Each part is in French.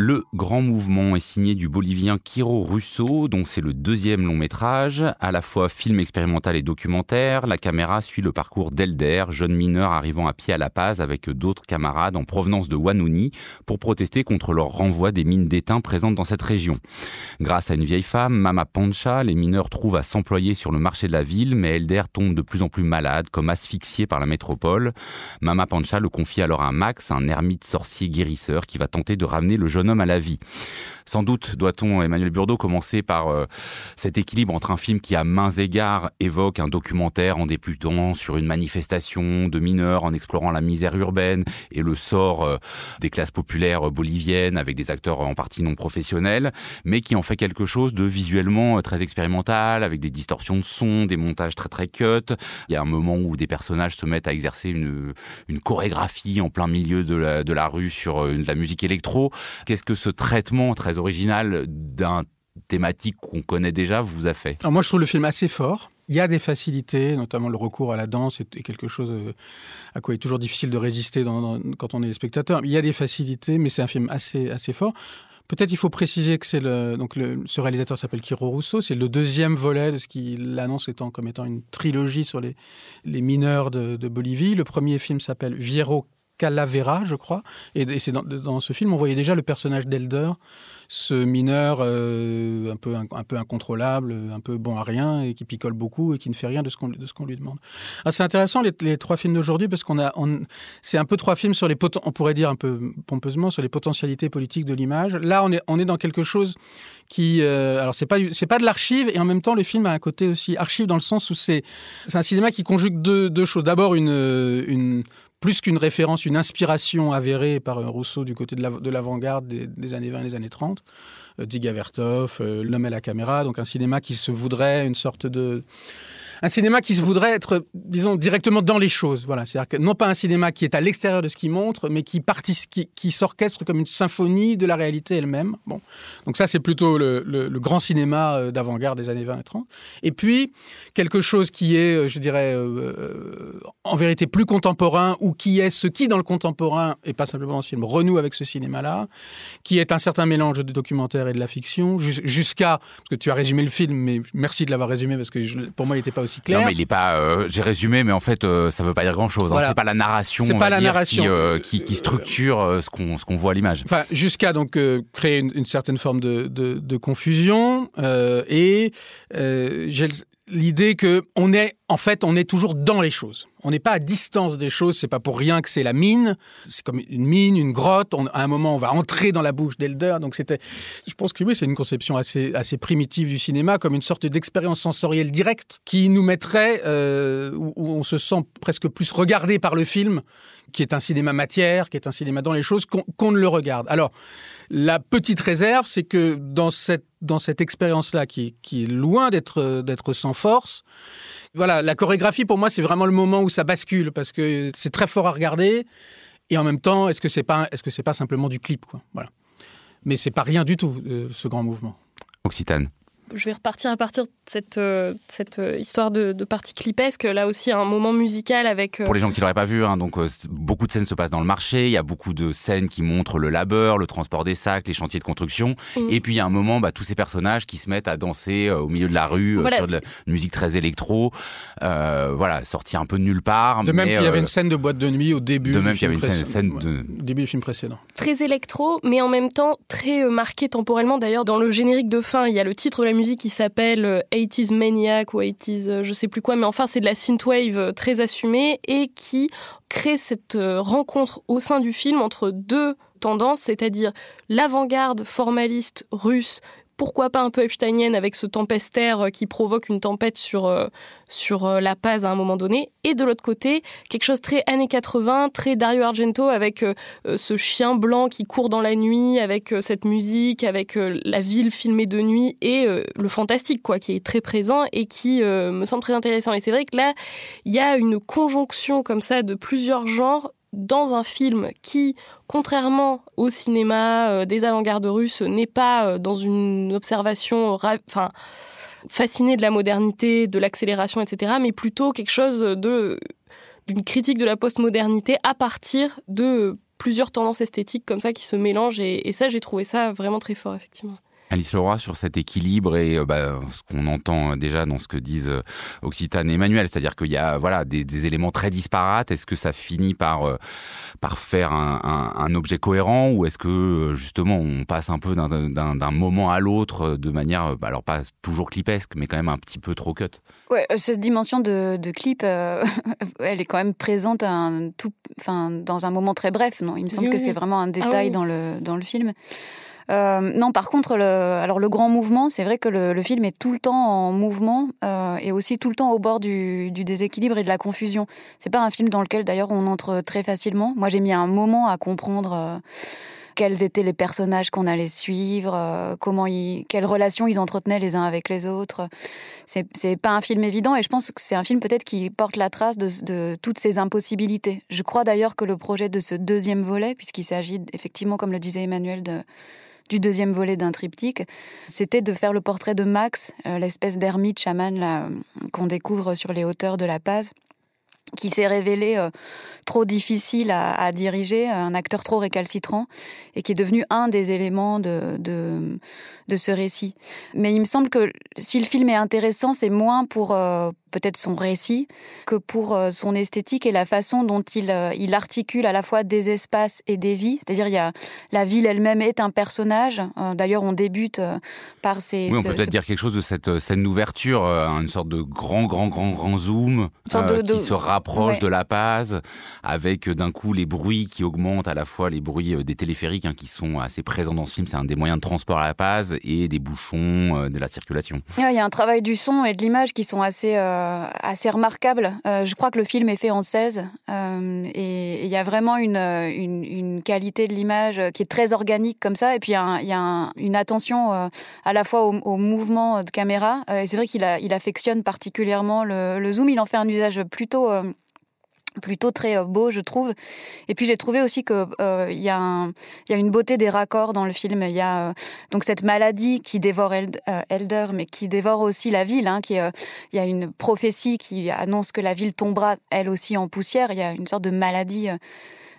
Le grand mouvement est signé du Bolivien Quiro Russo, dont c'est le deuxième long métrage, à la fois film expérimental et documentaire. La caméra suit le parcours d'Elder, jeune mineur arrivant à pied à La Paz avec d'autres camarades en provenance de Wanuni pour protester contre leur renvoi des mines d'étain présentes dans cette région. Grâce à une vieille femme, Mama Pancha, les mineurs trouvent à s'employer sur le marché de la ville, mais Elder tombe de plus en plus malade, comme asphyxié par la métropole. Mama Pancha le confie alors à Max, un ermite sorcier guérisseur qui va tenter de ramener le jeune à la vie. Sans doute doit-on, Emmanuel Burdeau, commencer par euh, cet équilibre entre un film qui, à mains égards, évoque un documentaire en débutant sur une manifestation de mineurs, en explorant la misère urbaine et le sort euh, des classes populaires boliviennes avec des acteurs en partie non professionnels, mais qui en fait quelque chose de visuellement euh, très expérimental, avec des distorsions de son, des montages très très cut. Il y a un moment où des personnages se mettent à exercer une, chorégraphie en plein milieu de la, de la rue sur de la musique électro. Qu'est-ce que ce traitement très original d'un thématique qu'on connaît déjà vous a fait? Moi, je trouve le film assez fort. Il y a des facilités, notamment le recours à la danse est quelque chose euh, à quoi il est toujours difficile de résister quand on est spectateur. Il y a des facilités, mais c'est un film assez, assez fort. Peut-être il faut préciser que c'est donc ce réalisateur s'appelle Kiro Russo, c'est le deuxième volet de ce qu'il annonce étant comme étant une trilogie sur les, les mineurs de, de Bolivie. Le premier film s'appelle Viero Calavera, je crois. Et, c'est dans, ce film, on voyait déjà le personnage d'Elder, ce mineur euh, un, peu, un, peu incontrôlable, un peu bon à rien, et qui picole beaucoup et qui ne fait rien de ce qu'on lui demande. Ah, c'est intéressant les, trois films d'aujourd'hui parce qu'on a, c'est un peu trois films sur les on pourrait dire un peu pompeusement sur les potentialités politiques de l'image. Là, on est, on est dans quelque chose qui, euh, alors c'est pas c'est pas de l'archive et en même temps le film a un côté aussi archive dans le sens où c'est c'est un cinéma qui conjugue deux, deux choses. D'abord une, une plus qu'une référence, une inspiration avérée par Rousseau du côté de l'avant-garde des, années 20 et des années 30. Euh, Diga Vertov, euh, L'homme et la caméra, donc un cinéma qui se voudrait une sorte de un cinéma qui se voudrait être, disons, directement dans les choses. Voilà, c'est-à-dire que non pas un cinéma qui est à l'extérieur de ce qu'il montre, mais qui, qui, qui s'orchestre comme une symphonie de la réalité elle-même. Bon, donc ça c'est plutôt le, grand cinéma euh, d'avant-garde des années 20 et 30. Et puis quelque chose qui est, euh, je dirais, euh, en vérité plus contemporain ou qui est ce qui dans le contemporain et pas simplement dans ce film renoue avec ce cinéma-là, qui est un certain mélange de documentaire et de la fiction, jusqu'à parce que tu as résumé le film, mais merci de l'avoir résumé parce que pour moi il n'était pas non, mais il est pas. Euh, j'ai résumé, mais en fait, euh, ça veut pas dire grand chose. Hein. C'est pas la narration. C'est pas la narration euh, qui, qui, structure ce qu'on ce qu'on voit à l'image. Enfin, jusqu'à donc créer une, une, certaine forme de, de, de confusion et j'ai l'idée que on est en fait on est toujours dans les choses. On n'est pas à distance des choses. C'est pas pour rien que c'est la mine. C'est comme une mine, une grotte. à un moment, on va entrer dans la bouche d'Elder. Donc c'était, je pense que oui, c'est une conception assez assez primitive du cinéma, comme une sorte d'expérience sensorielle directe qui nous mettrait euh, où, on se sent presque plus regardé par le film, qui est un cinéma matière, qui est un cinéma dans les choses, qu'on ne le regarde. Alors la petite réserve, c'est que dans cette dans cette expérience-là, qui, qui, est loin d'être sans force, voilà, la chorégraphie pour moi c'est vraiment le moment où ça bascule parce que c'est très fort à regarder et en même temps est-ce que c'est pas est-ce que c'est pas simplement du clip quoi, voilà. Mais c'est pas rien du tout euh, ce grand mouvement. Occitane je vais repartir à partir de cette, euh, cette euh, histoire de, de, partie clipesque. Là aussi, un moment musical avec. Euh, Pour les gens qui l'auraient pas vu, hein, donc beaucoup de scènes se passent dans le marché. Il y a beaucoup de scènes qui montrent le labeur, le transport des sacs, les chantiers de construction. Mm. Et puis il y a un moment, bah, tous ces personnages qui se mettent à danser au milieu de la rue sur de la musique très électro. voilà, sorti un peu de nulle part. De même qu'il y avait une scène de boîte de nuit au début. De même qu'il y avait une scène, de... début du film précédent. Très électro, mais en même temps très marqué temporellement. D'ailleurs, dans le générique de fin, il y a le titre de la musique qui s'appelle 80s euh, Maniac ou 80s euh, je sais plus quoi, mais enfin c'est de la synthwave euh, très assumée et qui crée cette rencontre au sein du film entre deux tendances, c'est-à-dire l'avant-garde formaliste russe pourquoi pas un peu Epsteinienne avec ce tempestaire euh, qui provoque une tempête sur, euh, sur euh, La Paz à un moment donné. Et de l'autre côté, quelque chose très années 80, très Dario Argento avec ce chien blanc qui court dans la nuit, avec cette musique, avec la ville filmée de nuit et le fantastique, quoi, qui est très présent et qui me semble très intéressant. Et c'est vrai que là, il y a une conjonction comme ça de plusieurs genres dans un film qui, contrairement au cinéma euh, des avant-gardes russes, n'est pas euh, dans une observation enfin, fascinée de la modernité, de l'accélération, etc., mais plutôt quelque chose d'une critique de la postmodernité à partir de plusieurs tendances esthétiques comme ça qui se mélangent. Et ça, j'ai trouvé ça vraiment très fort, effectivement. Alice Leroy sur cet équilibre et euh, bah, ce qu'on entend déjà dans ce que disent euh, Occitane et Emmanuel, c'est-à-dire qu'il y a voilà des, éléments très disparates. Est-ce que ça finit par euh, par faire un, objet cohérent ou est-ce que justement on passe un peu d'un moment à l'autre de manière bah, alors pas toujours clipesque mais quand même un petit peu trop cut? Ouais, cette dimension de, clip, elle est quand même présente un tout, enfin dans un moment très bref. Non, il me semble que c'est vraiment un détail ah dans le dans le film. Euh, non, par contre, le, alors le grand mouvement, c'est vrai que le, film est tout le temps en mouvement euh, et aussi tout le temps au bord du, déséquilibre et de la confusion. C'est pas un film dans lequel d'ailleurs on entre très facilement. Moi, j'ai mis un moment à comprendre. Euh, quels étaient les personnages qu'on allait suivre, comment ils, quelles relations ils entretenaient les uns avec les autres. C'est, pas un film évident et je pense que c'est un film peut-être qui porte la trace de, toutes ces impossibilités. Je crois d'ailleurs que le projet de ce deuxième volet, puisqu'il s'agit effectivement, comme le disait Emmanuel, de, du deuxième volet d'un triptyque, c'était de faire le portrait de Max, euh, l'espèce d'ermite chaman qu'on découvre sur les hauteurs de La Paz qui s'est révélé euh, trop difficile à, diriger, un acteur trop récalcitrant, et qui est devenu un des éléments de, de, ce récit. Mais il me semble que si le film est intéressant, c'est moins pour, euh, peut-être son récit que pour euh, son esthétique et la façon dont il, euh, il articule à la fois des espaces et des vies. C'est-à-dire, il y a, la ville elle-même est un personnage. Euh, d'ailleurs, on débute par ces. Oui, on peut peut-être dire quelque chose de cette scène d'ouverture, une sorte de grand, grand, grand, grand zoom qui se rapproche de la Paz, avec d'un coup les bruits qui augmentent, à la fois les bruits des téléphériques hein, qui sont assez présents dans ce film. C'est un des moyens de transport à la Paz et des bouchons, de la circulation. Il y a un travail du son et de l'image qui sont assez euh, assez remarquable. Euh, je crois que le film est fait en 16 euh, et il y a vraiment une, une, qualité de l'image qui est très organique comme ça. Et puis il y a, une attention à la fois au, mouvement de caméra. et c'est vrai qu'il il affectionne particulièrement le, zoom. Il en fait un usage plutôt plutôt très euh, beau, je trouve. Et puis j'ai trouvé aussi que euh, il y, a une beauté des raccords dans le film. Il y a euh, donc cette maladie qui dévore Elder, mais qui dévore aussi la ville. Hein, qui il y a une prophétie qui annonce que la ville tombera elle aussi en poussière. Il y a une sorte de maladie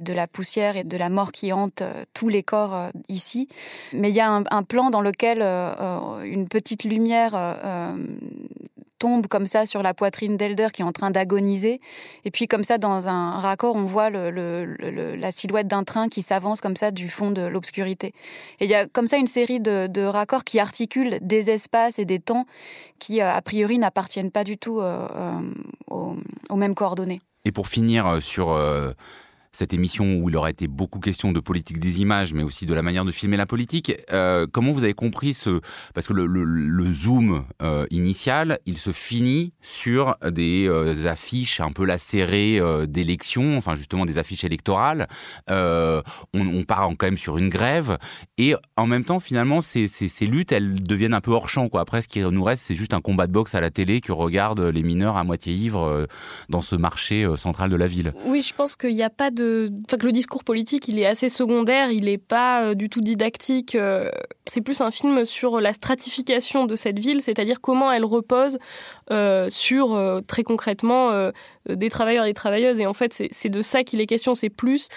de la poussière et de la mort qui hante tous les corps ici. Mais il y a un, plan dans lequel une petite lumière tombe comme ça sur la poitrine d'Elder qui est en train d'agoniser. Et puis comme ça, dans un raccord, on voit la silhouette d'un train qui s'avance comme ça du fond de l'obscurité. Et il y a comme ça une série de, raccords qui articulent des espaces et des temps qui, euh, a priori, n'appartiennent pas du tout euh, euh, aux, mêmes coordonnées. Et pour finir sur cette émission où il aurait été beaucoup question de politique des images, mais aussi de la manière de filmer la politique. Euh, comment vous avez compris ce... Parce que le, zoom euh, initial, il se finit sur des euh, affiches un peu lacérées d'élections, enfin justement des affiches électorales. on, on, part quand même sur une grève. Et en même temps, finalement, ces, luttes, elles deviennent un peu hors champ. Après, ce qui nous reste, c'est juste un combat de boxe à la télé que regardent les mineurs à moitié ivres dans ce marché central de la ville. Oui, je pense qu'il n'y a pas de que le discours politique, il est assez secondaire, il n'est pas euh, du tout didactique. Euh, c'est plus un film sur la stratification de cette ville, c'est-à-dire comment elle repose euh, sur, très concrètement, des travailleurs et des travailleuses. Et en fait, c'est de ça qu'il est question. C'est plus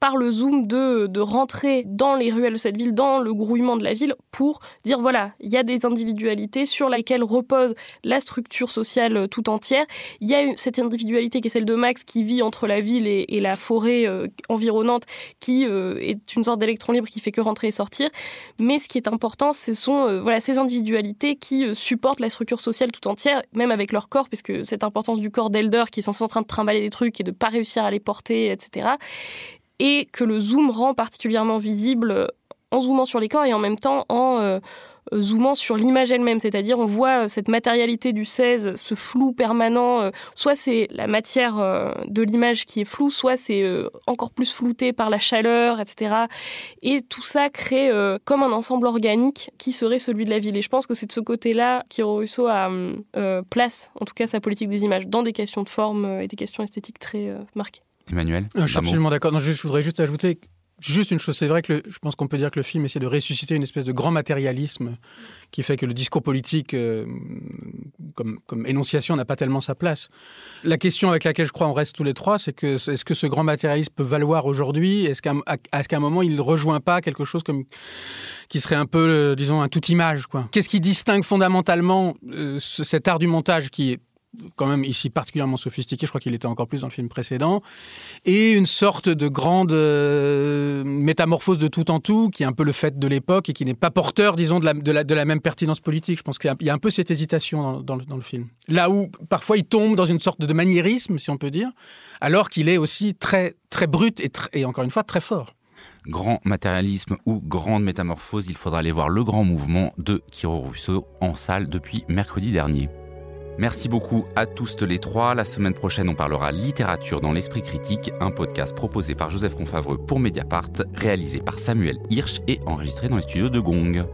par le zoom de, de rentrer dans les ruelles de cette ville, dans le grouillement de la ville, pour dire voilà, il y a des individualités sur lesquelles repose la structure sociale euh, tout entière. Il y a cette individualité qui est celle de Max qui vit entre la ville et, la forêt euh, environnante, qui euh, est une sorte d'électron libre qui fait que rentrer et sortir. Mais ce qui est important, ce sont ces individualités qui supportent la structure sociale tout entière, même avec leur corps, puisque cette importance du corps d'Elder qui est censé en train de trimballer des trucs et de pas réussir à les porter, etc et que le zoom rend particulièrement visible en zoomant sur les corps et en même temps en euh, zoomant sur l'image elle-même, c'est-à-dire on voit euh, cette matérialité du 16, ce flou permanent, euh, soit c'est la matière de l'image qui est floue, soit c'est encore plus flouté par la chaleur, etc. Et tout ça crée comme un ensemble organique qui serait celui de la ville. Et je pense que c'est de ce côté-là qu'Hiro Russo a place, en tout cas sa politique des images, dans des questions de forme et des questions esthétiques très marquées. Emmanuel Je suis absolument d'accord. je, voudrais juste ajouter Juste une chose, c'est vrai que je pense qu'on peut dire que le film essaie de ressusciter une espèce de grand matérialisme qui fait que le discours politique, euh, comme, comme, énonciation, n'a pas tellement sa place. La question avec laquelle je crois on reste tous les trois, c'est que est-ce que ce grand matérialisme peut valoir aujourd'hui? Est-ce qu'à est un moment il ne rejoint pas quelque chose comme qui serait un peu, euh, disons, un tout image Qu'est-ce qui distingue fondamentalement euh, cet art du montage qui est quand même ici particulièrement sophistiqué, je crois qu'il était encore plus dans le film précédent, et une sorte de grande euh, métamorphose de tout en tout, qui est un peu le fait de l'époque et qui n'est pas porteur, disons, de la, même pertinence politique. Je pense qu'il y a un peu cette hésitation dans, le, film. Là où parfois il tombe dans une sorte de maniérisme, si on peut dire, alors qu'il est aussi très, très brut et, encore une fois très fort grand matérialisme ou grande métamorphose, il faudra aller voir le grand mouvement de Kiro Rousseau en salle depuis mercredi dernier. Merci beaucoup à tous les trois. La semaine prochaine, on parlera littérature dans l'esprit critique, un podcast proposé par Joseph Confavreux pour Mediapart, réalisé par Samuel Hirsch et enregistré dans les studios de Gong.